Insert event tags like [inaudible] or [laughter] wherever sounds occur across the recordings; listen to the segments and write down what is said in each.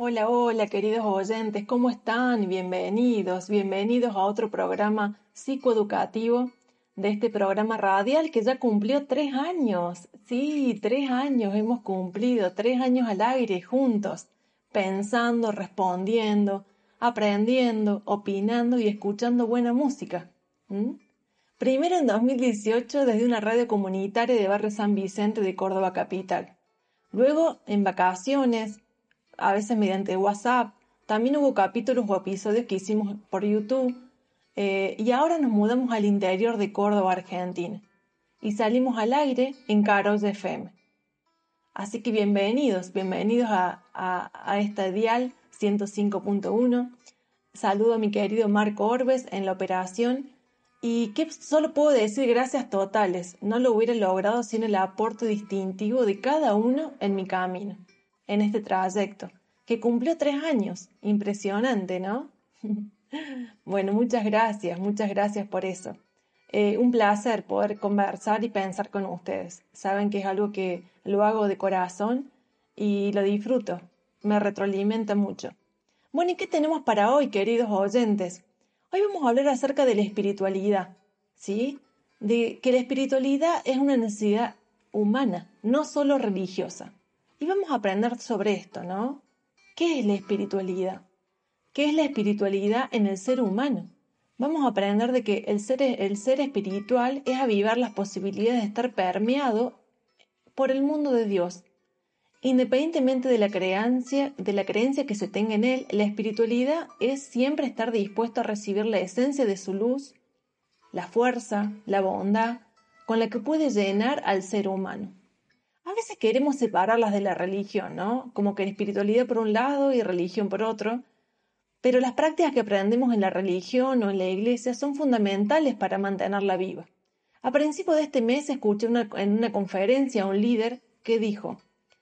Hola, hola, queridos oyentes, ¿cómo están? Bienvenidos, bienvenidos a otro programa psicoeducativo de este programa radial que ya cumplió tres años. Sí, tres años hemos cumplido, tres años al aire juntos, pensando, respondiendo, aprendiendo, opinando y escuchando buena música. Primero en 2018 desde una radio comunitaria de Barrio San Vicente de Córdoba Capital. Luego en vacaciones, a veces mediante WhatsApp. También hubo capítulos o episodios que hicimos por YouTube. Eh, y ahora nos mudamos al interior de Córdoba, Argentina. Y salimos al aire en Caros FM. Así que bienvenidos, bienvenidos a, a, esta dial 105.1. Saludo a mi querido Marco Orbes en la operación. Y que solo puedo decir gracias totales. No lo hubiera logrado sin el aporte distintivo de cada uno en mi camino en este trayecto, que cumplió tres años. Impresionante, ¿no? [laughs] bueno, muchas gracias, muchas gracias por eso. Eh, un placer poder conversar y pensar con ustedes. Saben que es algo que lo hago de corazón y lo disfruto. Me retroalimenta mucho. Bueno, ¿y qué tenemos para hoy, queridos oyentes? Hoy vamos a hablar acerca de la espiritualidad, ¿sí? De que la espiritualidad es una necesidad humana, no solo religiosa. Y vamos a aprender sobre esto, ¿no? ¿Qué es la espiritualidad? ¿Qué es la espiritualidad en el ser humano? Vamos a aprender de que el ser, espiritual es avivar las posibilidades de estar permeado por el mundo de Dios. Independientemente de la creencia, de la creencia que se tenga en él, la espiritualidad es siempre estar dispuesto a recibir la esencia de su luz, la fuerza, la bondad, con la que puede llenar al ser humano a veces queremos separarlas de la religión, ¿no? Como que espiritualidad por un lado y religión por otro. Pero las prácticas que aprendemos en la religión o en la iglesia son fundamentales para mantenerla viva. A principio de este mes escuché en una conferencia a un líder que dijo,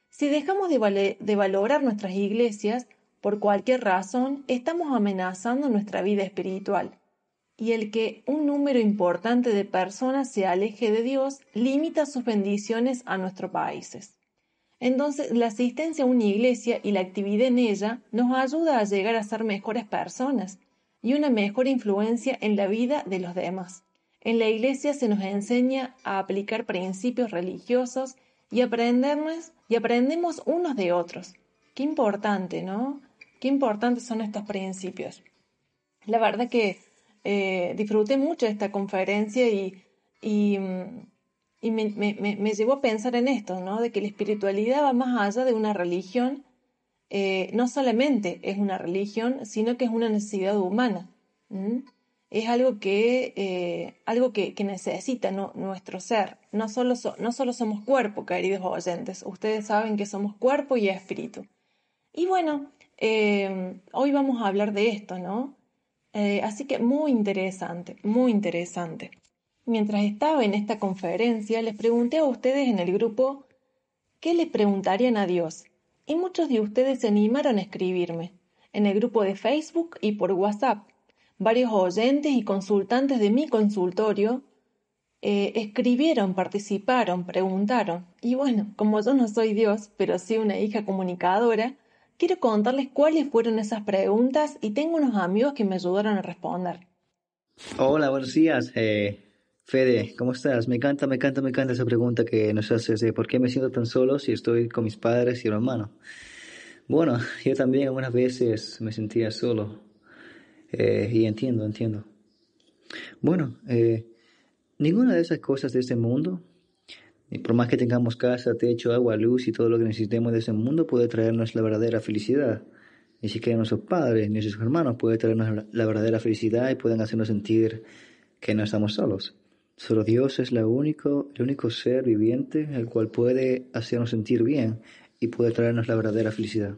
si dejamos de, de valorar nuestras iglesias, por cualquier razón, estamos amenazando nuestra vida espiritual y el que un número importante de personas se aleje de Dios limita sus bendiciones a nuestros países. Entonces, la asistencia a una iglesia y la actividad en ella nos ayuda a llegar a ser mejores personas y una mejor influencia en la vida de los demás. En la iglesia se nos enseña a aplicar principios religiosos y aprendemos, y aprendemos unos de otros. Qué importante, ¿no? Qué importantes son estos principios. La verdad que eh, disfruté mucho esta conferencia y, y, me, me, llevó a pensar en esto, ¿no? De que la espiritualidad va más allá de una religión, eh, no solamente es una religión, sino que es una necesidad humana. Es algo que, eh, algo que, necesita nuestro ser. No solo, no solo somos cuerpo, queridos oyentes. Ustedes saben que somos cuerpo y espíritu. Y bueno, hoy vamos a hablar de esto, ¿no? Eh, así que muy interesante, muy interesante. Mientras estaba en esta conferencia, les pregunté a ustedes en el grupo qué les preguntarían a Dios, y muchos de ustedes se animaron a escribirme, en el grupo de Facebook y por WhatsApp. Varios oyentes y consultantes de mi consultorio eh, escribieron, participaron, preguntaron. Y bueno, como yo no soy Dios, pero sí una hija comunicadora, Quiero contarles cuáles fueron esas preguntas y tengo unos amigos que me ayudaron a responder. Hola, buenos días. Eh, Fede, ¿cómo estás? Me encanta, me encanta, me encanta esa pregunta que nos haces de por qué me siento tan solo si estoy con mis padres y hermano. Bueno, yo también algunas veces me sentía solo eh, y entiendo, entiendo. Bueno, eh, ninguna de esas cosas de este mundo por más que tengamos casa, techo, agua, luz y todo lo que necesitemos de ese mundo, puede traernos la verdadera felicidad. Ni siquiera nuestros padres ni nuestros hermanos pueden traernos la verdadera felicidad y pueden hacernos sentir que no estamos solos. Solo Dios es la único, el único ser viviente el cual puede hacernos sentir bien y puede traernos la verdadera felicidad.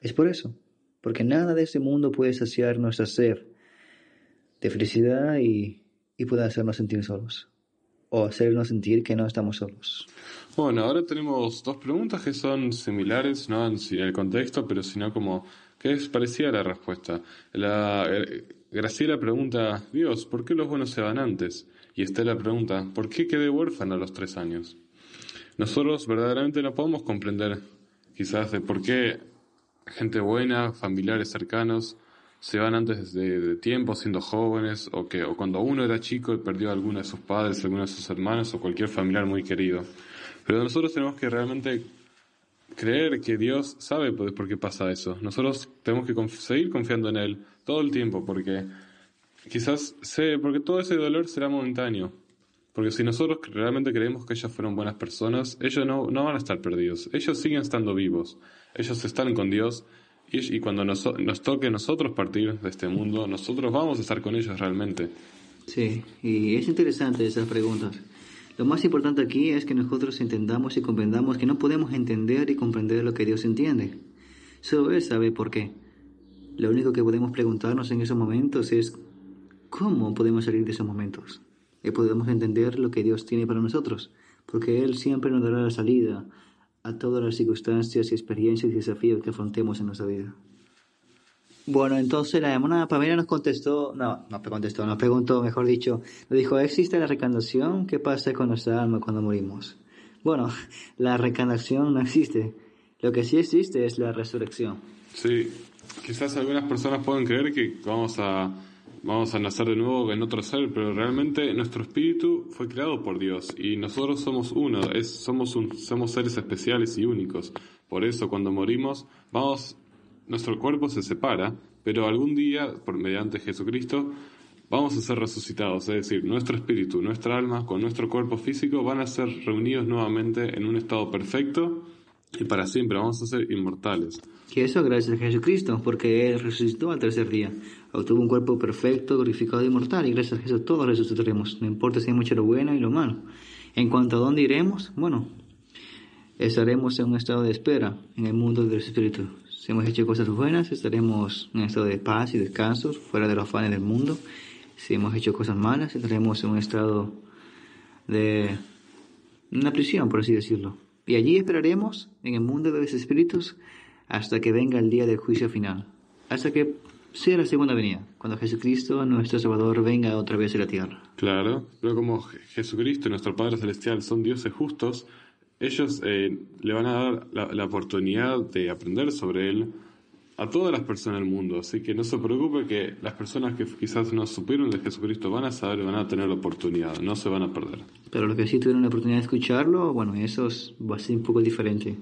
Es por eso, porque nada de este mundo puede saciar nuestra sed de felicidad y, y puede hacernos sentir solos o hacernos sentir que no estamos solos. Bueno, ahora tenemos dos preguntas que son similares, no en el contexto, pero sino como que es parecida la respuesta. La, eh, Graciela pregunta, Dios, ¿por qué los buenos se van antes? Y Estela pregunta, ¿por qué quedé huérfano a los tres años? Nosotros verdaderamente no podemos comprender quizás de por qué gente buena, familiares cercanos, se van antes de, tiempo, siendo jóvenes, o que o cuando uno era chico y perdió a alguno de sus padres, alguno de sus hermanos, o cualquier familiar muy querido. Pero nosotros tenemos que realmente creer que Dios sabe por qué pasa eso. Nosotros tenemos que seguir confiando en Él todo el tiempo, porque quizás sé, porque todo ese dolor será momentáneo. Porque si nosotros realmente creemos que ellos fueron buenas personas, ellos no, no van a estar perdidos. Ellos siguen estando vivos. Ellos están con Dios. Y, cuando nos, nos toque nosotros partir de este mundo, nosotros vamos a estar con ellos realmente. Sí, y es interesante esas preguntas. Lo más importante aquí es que nosotros entendamos y comprendamos que no podemos entender y comprender lo que Dios entiende. Solo Él sabe por qué. Lo único que podemos preguntarnos en esos momentos es cómo podemos salir de esos momentos y podemos entender lo que Dios tiene para nosotros, porque Él siempre nos dará la salida a todas las circunstancias y experiencias y desafíos que afrontemos en nuestra vida. Bueno, entonces la hermana Pamela nos contestó, no, no contestó, nos preguntó, mejor dicho, nos dijo, ¿existe la reencarnación? ¿Qué pasa con nuestra alma cuando morimos? Bueno, [laughs] la reencarnación no existe. Lo que sí existe es la resurrección. Sí, quizás algunas personas pueden creer que vamos a vamos a nacer de nuevo en otro ser, pero realmente nuestro espíritu fue creado por Dios y nosotros somos uno, es, somos, un, somos seres especiales y únicos. Por eso cuando morimos, vamos, nuestro cuerpo se separa, pero algún día, por mediante Jesucristo, vamos a ser resucitados, es decir, nuestro espíritu, nuestra alma con nuestro cuerpo físico van a ser reunidos nuevamente en un estado perfecto y para siempre vamos a ser inmortales. Que eso gracias a Jesucristo, porque Él resucitó al tercer día. Obtuvo un cuerpo perfecto, glorificado y inmortal, y gracias a Jesús todos resucitaremos, no importa si hay mucho lo bueno y lo malo. En cuanto a dónde iremos, bueno, estaremos en un estado de espera en el mundo del Espíritu. Si hemos hecho cosas buenas, estaremos en un estado de paz y descanso, fuera de los afanes del mundo. Si hemos hecho cosas malas, estaremos en un estado de una prisión, por así decirlo. Y allí esperaremos en el mundo de los espíritus hasta que venga el día del juicio final, hasta que sea la segunda venida, cuando Jesucristo, nuestro Salvador, venga otra vez a la tierra. Claro, pero como Jesucristo y nuestro Padre Celestial son dioses justos, ellos eh, le van a dar la, la, oportunidad de aprender sobre Él a todas las personas del mundo. Así que no se preocupe que las personas que quizás no supieron de Jesucristo van a saber van a tener la oportunidad, no se van a perder. Pero los que sí tuvieron la oportunidad de escucharlo, bueno, eso va a un poco diferente.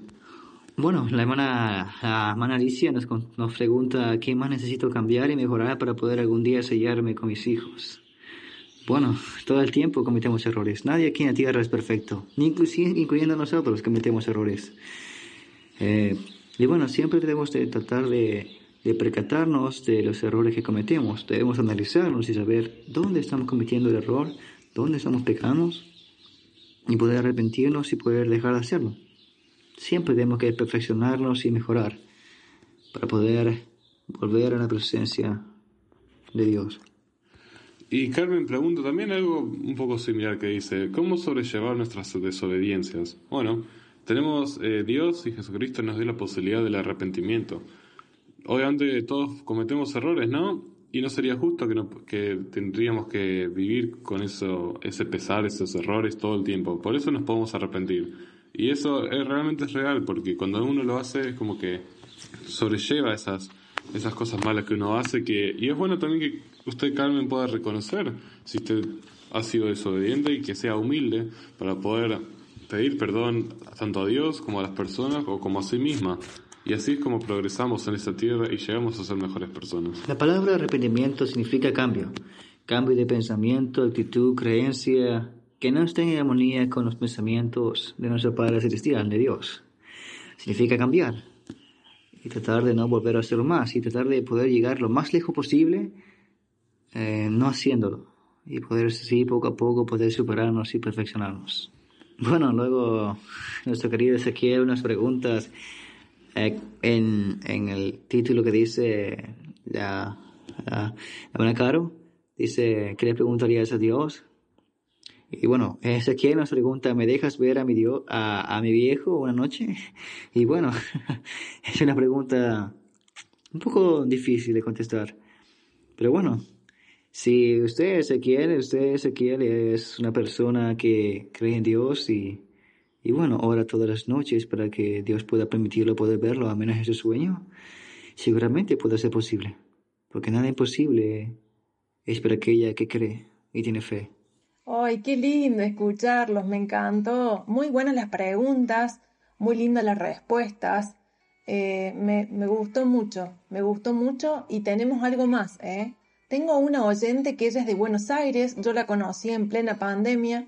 Bueno, la hermana, la hermana Alicia nos, nos pregunta qué más necesito cambiar y mejorar para poder algún día sellarme con mis hijos. Bueno, todo el tiempo cometemos errores. Nadie aquí en la tierra es perfecto, ni incluyendo nosotros cometemos errores. Eh, y bueno, siempre debemos de tratar de, de percatarnos de los errores que cometemos. Debemos analizarnos y saber dónde estamos cometiendo el error, dónde estamos pecando y poder arrepentirnos y poder dejar de hacerlo. Siempre tenemos que perfeccionarnos y mejorar para poder volver a la presencia de Dios. Y Carmen pregunta también algo un poco similar que dice, ¿cómo sobrellevar nuestras desobediencias? Bueno, tenemos eh, Dios y Jesucristo nos dio la posibilidad del arrepentimiento. Obviamente todos cometemos errores, ¿no? Y no sería justo que, no, que tendríamos que vivir con eso, ese pesar, esos errores todo el tiempo. Por eso nos podemos arrepentir. Y eso es, realmente es real, porque cuando uno lo hace es como que sobrelleva esas, esas cosas malas que uno hace. Que, y es bueno también que usted, Carmen, pueda reconocer si usted ha sido desobediente y que sea humilde para poder pedir perdón tanto a Dios como a las personas o como a sí misma. Y así es como progresamos en esta tierra y llegamos a ser mejores personas. La palabra arrepentimiento significa cambio. Cambio de pensamiento, actitud, creencia, que no estén en armonía con los pensamientos de nuestro Padre Celestial, de Dios. Significa cambiar y tratar de no volver a hacerlo más y tratar de poder llegar lo más lejos posible eh, no haciéndolo y poder así poco a poco poder superarnos y perfeccionarnos. Bueno, luego nuestro querido Ezequiel unas preguntas eh, en, en, el título que dice la, la, la Caro, dice, ¿qué le preguntarías a Dios? Y bueno, Ezequiel nos pregunta, ¿me dejas ver a mi, Dios, a, a mi viejo una noche? [laughs] Y bueno, [laughs] es una pregunta un poco difícil de contestar. Pero bueno, si usted Ezequiel, usted Ezequiel es una persona que cree en Dios y Y bueno, ora todas las noches para que Dios pueda permitirlo poder verlo a menos en su sueño. Seguramente puede ser posible, porque nada imposible es para aquella que cree y tiene fe. ¡Ay, qué lindo escucharlos! Me encantó. Muy buenas las preguntas, muy lindas las respuestas. Eh, me, me, gustó mucho, me gustó mucho y tenemos algo más, ¿eh? Tengo una oyente que ella es de Buenos Aires, yo la conocí en plena pandemia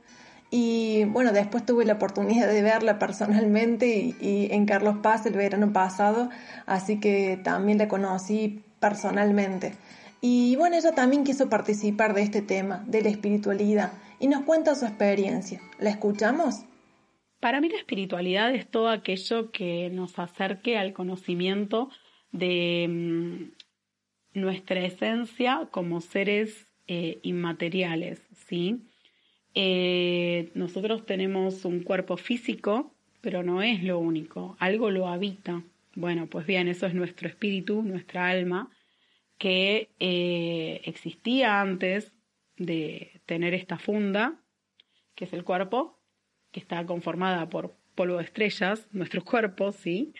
y bueno, después tuve la oportunidad de verla personalmente y, y en Carlos Paz el verano pasado, así que también la conocí personalmente. Y bueno, ella también quiso participar de este tema, de la espiritualidad, y nos cuenta su experiencia. ¿La escuchamos? Para mí la espiritualidad es todo aquello que nos acerque al conocimiento de mm, nuestra esencia como seres eh, inmateriales, ¿sí? Eh, nosotros tenemos un cuerpo físico, pero no es lo único, algo lo habita. Bueno, pues bien, eso es nuestro espíritu, nuestra alma, que eh, existía antes de tener esta funda, que es el cuerpo, que está conformada por polvo de estrellas, nuestro cuerpo, ¿sí?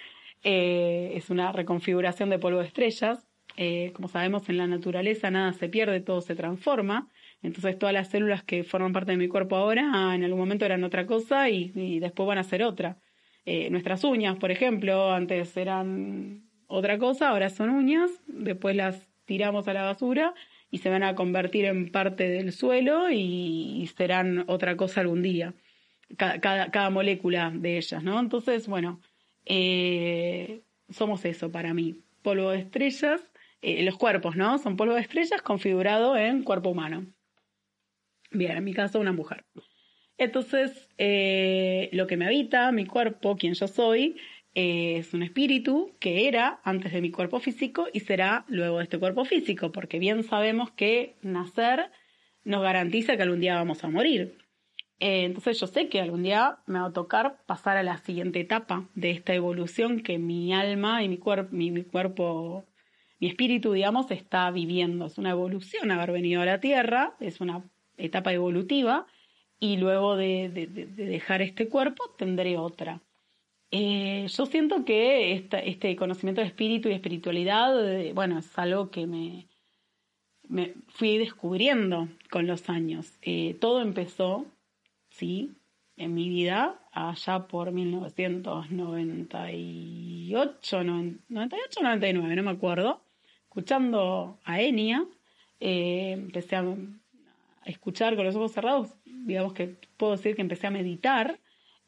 Es una reconfiguración de polvo de estrellas. Eh, como sabemos, en la naturaleza nada se pierde, todo se transforma. Entonces todas las células que forman parte de mi cuerpo ahora, en algún momento eran otra cosa y, después van a ser otra. Eh, nuestras uñas, por ejemplo, antes eran otra cosa, ahora son uñas, después las tiramos a la basura y se van a convertir en parte del suelo y serán otra cosa algún día cada, cada, molécula de ellas, ¿no? Entonces, bueno, eh, somos eso para mí. Polvo de estrellas, eh, los cuerpos, ¿no? Son polvo de estrellas configurado en cuerpo humano. Bien, en mi caso, una mujer. Entonces, eh, lo que me habita, mi cuerpo, quien yo soy, es un espíritu que era antes de mi cuerpo físico y será luego de este cuerpo físico, porque bien sabemos que nacer nos garantiza que algún día vamos a morir. Eh, entonces yo sé que algún día me va a tocar pasar a la siguiente etapa de esta evolución que mi alma y mi, mi, cuerpo, mi espíritu, digamos, está viviendo. Es una evolución haber venido a la Tierra, es una etapa evolutiva y luego de, dejar este cuerpo tendré otra. Eh, yo siento que este conocimiento de espíritu y espiritualidad, eh, bueno, es algo que me, fui descubriendo con los años. todo empezó sí, en mi vida, allá por 1998, 98, 99, no me acuerdo, escuchando a Enia, eh, empecé a, escuchar con los ojos cerrados, digamos que puedo decir que empecé a meditar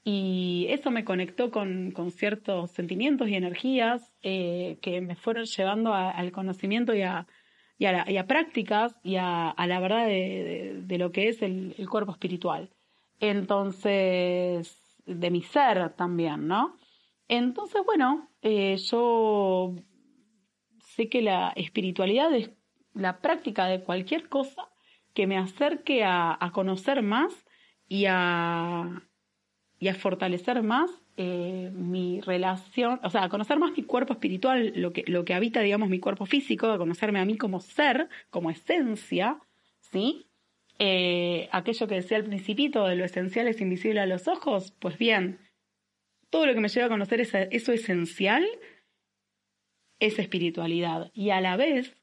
y eso me conectó con, ciertos sentimientos y energías eh, que me fueron llevando al conocimiento y a, prácticas y a, la verdad de, lo que es el cuerpo espiritual entonces, de mi ser también, ¿no? Entonces, bueno, eh, yo sé que la espiritualidad es la práctica de cualquier cosa que me acerque a, conocer más y a, y a fortalecer más eh, mi relación, o sea, a conocer más mi cuerpo espiritual, lo que, lo que habita, digamos, mi cuerpo físico, a conocerme a mí como ser, como esencia, ¿sí? Eh, aquello que decía al principito de lo esencial es invisible a los ojos, pues bien, todo lo que me lleva a conocer eso esencial es espiritualidad y a la vez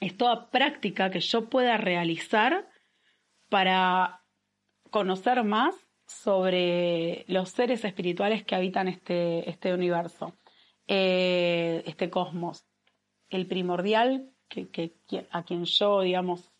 es toda práctica que yo pueda realizar para conocer más sobre los seres espirituales que habitan este, este universo, eh, este cosmos. El primordial que, a quien yo, digamos,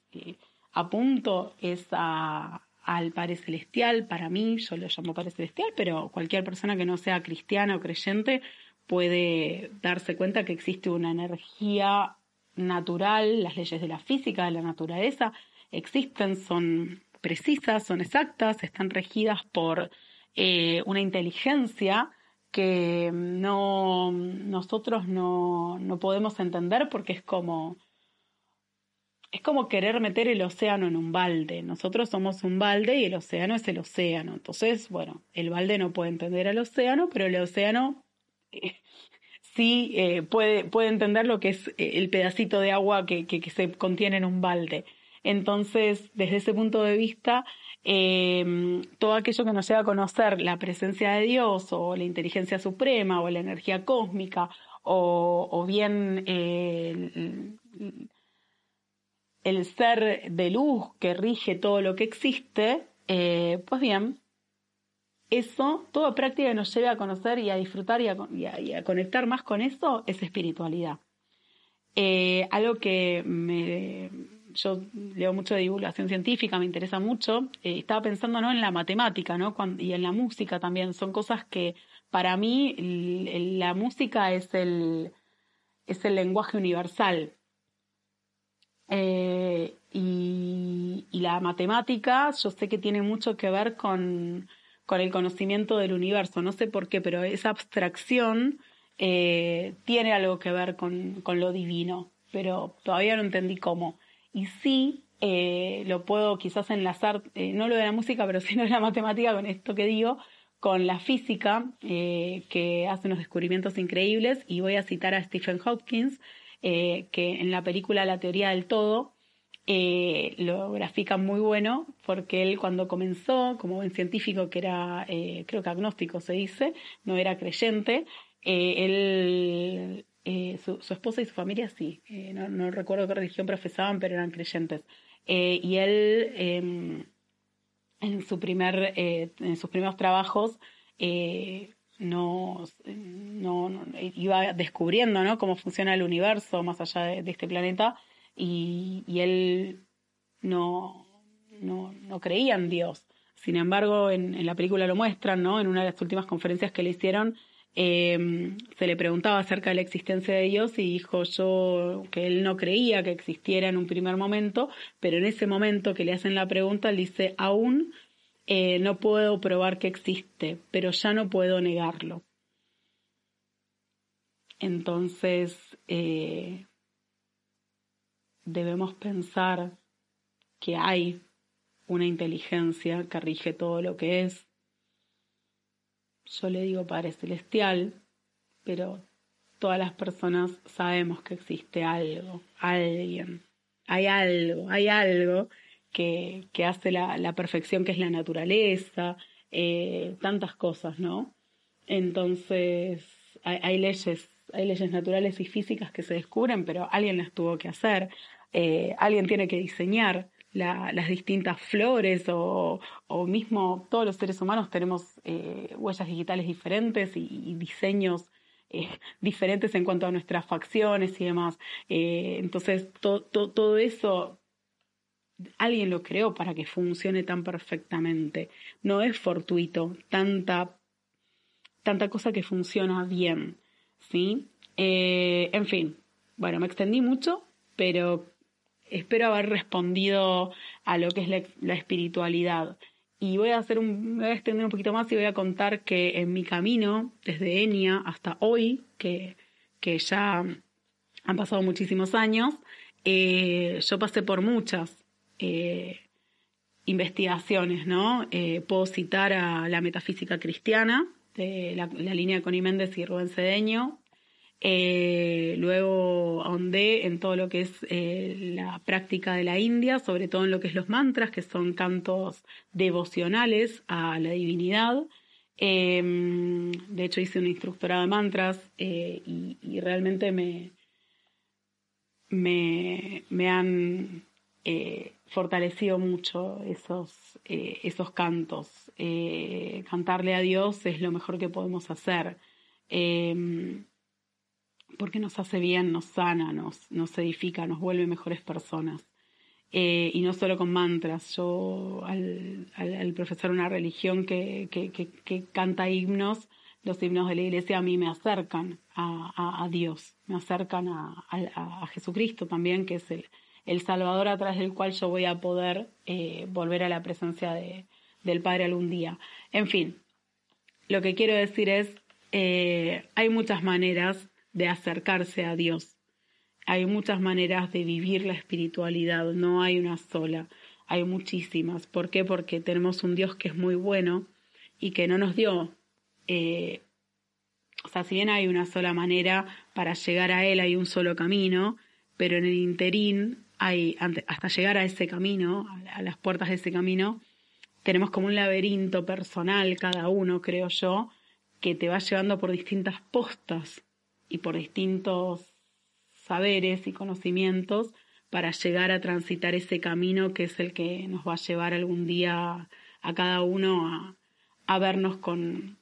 apunto es al Padre Celestial, para mí, yo lo llamo Padre Celestial, pero cualquier persona que no sea cristiana o creyente puede darse cuenta que existe una energía natural, las leyes de la física, de la naturaleza, existen, son precisas, son exactas, están regidas por eh, una inteligencia que no, nosotros no, no podemos entender porque es como es como querer meter el océano en un balde. Nosotros somos un balde y el océano es el océano. Entonces, bueno, el balde no puede entender al océano, pero el océano eh, [laughs] sí eh, puede, puede, entender lo que es eh, el pedacito de agua que, que, se contiene en un balde. Entonces, desde ese punto de vista, em, todo aquello que nos lleva a conocer la presencia de Dios o la inteligencia suprema o la energía cósmica o, bien el, el, ser de luz que rige todo lo que existe, eh, pues bien, eso, toda práctica que nos lleve a conocer y a disfrutar y a, conectar más con eso es espiritualidad. Eh, algo que me, yo leo mucho de divulgación científica, me interesa mucho. Eh, estaba pensando ¿no? en la matemática ¿no? y en la música también. Son cosas que para mí la música es el, es el lenguaje universal. Eh, y, y, la matemática yo sé que tiene mucho que ver con, con el conocimiento del universo. No sé por qué, pero esa abstracción eh, tiene algo que ver con, con, lo divino, pero todavía no entendí cómo. Y sí, eh, lo puedo quizás enlazar, eh, no lo de la música, pero sí de la matemática con esto que digo, con la física, que hace unos descubrimientos increíbles, y voy a citar a Stephen Hopkins, que en la película La teoría del todo, eh, lo grafica muy bueno porque él cuando comenzó como buen científico que era eh, creo que agnóstico se dice no era creyente eh, él eh, su, esposa y su familia sí no, no, recuerdo qué religión profesaban pero eran creyentes y él em, en su primer en sus primeros trabajos no, no, iba descubriendo ¿no? cómo funciona el universo más allá de este planeta y, él no, no, no, creía en Dios. Sin embargo, en, la película lo muestran, ¿no? En una de las últimas conferencias que le hicieron, eh, se le preguntaba acerca de la existencia de Dios y dijo yo que él no creía que existiera en un primer momento, pero en ese momento que le hacen la pregunta, él dice, aún eh, no puedo probar que existe, pero ya no puedo negarlo. Entonces, eh, debemos pensar que hay una inteligencia que rige todo lo que es. Yo le digo Padre Celestial, pero todas las personas sabemos que existe algo, alguien. Hay algo, hay algo que, que hace la, la, perfección que es la naturaleza, eh, tantas cosas, ¿no? Entonces, hay, hay leyes hay leyes naturales y físicas que se descubren, pero alguien las tuvo que hacer. Eh, alguien tiene que diseñar las distintas flores o, mismo todos los seres humanos tenemos eh, huellas digitales diferentes y, diseños eh, diferentes en cuanto a nuestras facciones y demás. entonces, todo eso alguien lo creó para que funcione tan perfectamente. No es fortuito tanta, tanta cosa que funciona bien. ¿sí? en fin, bueno, me extendí mucho, pero espero haber respondido a lo que es la, espiritualidad. Y voy a hacer un, voy a extender un poquito más y voy a contar que en mi camino, desde Enia hasta hoy, que, que ya han pasado muchísimos años, eh, yo pasé por muchas eh, investigaciones, ¿no? Eh, puedo citar a la metafísica cristiana, de la, línea de Connie Méndez y Rubén Cedeño, eh, luego ahondé en todo lo que es eh, la práctica de la India, sobre todo en lo que es los mantras, que son cantos devocionales a la divinidad. Em, de hecho, hice un instructorado de mantras eh, y, realmente me, me, me han fortalecido mucho esos, esos cantos. cantarle a Dios es lo mejor que podemos hacer. Em, porque nos hace bien, nos sana, nos, nos edifica, nos vuelve mejores personas. Eh, y no solo con mantras. Yo, al, al, profesar una religión que, que, que, canta himnos, los himnos de la iglesia a mí me acercan a, a, Dios, me acercan a, a, Jesucristo también, que es el, el, Salvador a través del cual yo voy a poder eh, volver a la presencia de, del Padre algún día. En fin, lo que quiero decir es, eh, hay muchas maneras de acercarse a Dios. Hay muchas maneras de vivir la espiritualidad, no hay una sola, hay muchísimas. ¿Por qué? Porque tenemos un Dios que es muy bueno y que no nos dio, eh, o sea, si bien hay una sola manera para llegar a Él, hay un solo camino, pero en el interín hay, hasta llegar a ese camino, a las puertas de ese camino, tenemos como un laberinto personal cada uno, creo yo, que te va llevando por distintas postas y por distintos saberes y conocimientos para llegar a transitar ese camino que es el que nos va a llevar algún día a cada uno a, vernos con,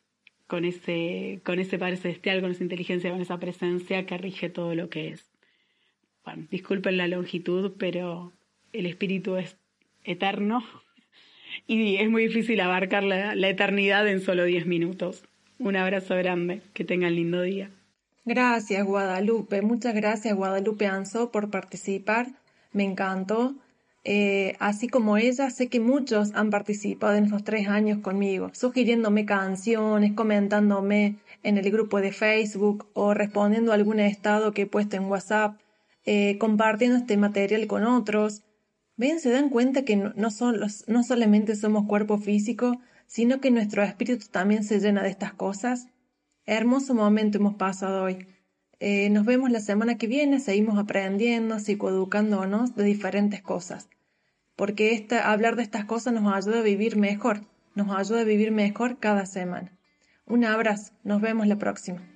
con, ese, con ese Padre Celestial, con esa inteligencia, con esa presencia que rige todo lo que es. Bueno, disculpen la longitud, pero el espíritu es eterno [laughs] y es muy difícil abarcar la, la eternidad en solo 10 minutos. Un abrazo grande, que tengan lindo día. Gracias Guadalupe, muchas gracias Guadalupe Anso por participar, me encantó. Eh, así como ella, sé que muchos han participado en estos tres años conmigo, sugiriéndome canciones, comentándome en el grupo de Facebook o respondiendo a algún estado que he puesto en WhatsApp, eh, compartiendo este material con otros. Ven, se dan cuenta que no, son no solamente somos cuerpo físico, sino que nuestro espíritu también se llena de estas cosas. Hermoso momento hemos pasado hoy. Eh, nos vemos la semana que viene, seguimos aprendiendo, psicoeducándonos de diferentes cosas. Porque hablar de estas cosas nos ayuda a vivir mejor, nos ayuda a vivir mejor cada semana. Un abrazo, nos vemos la próxima.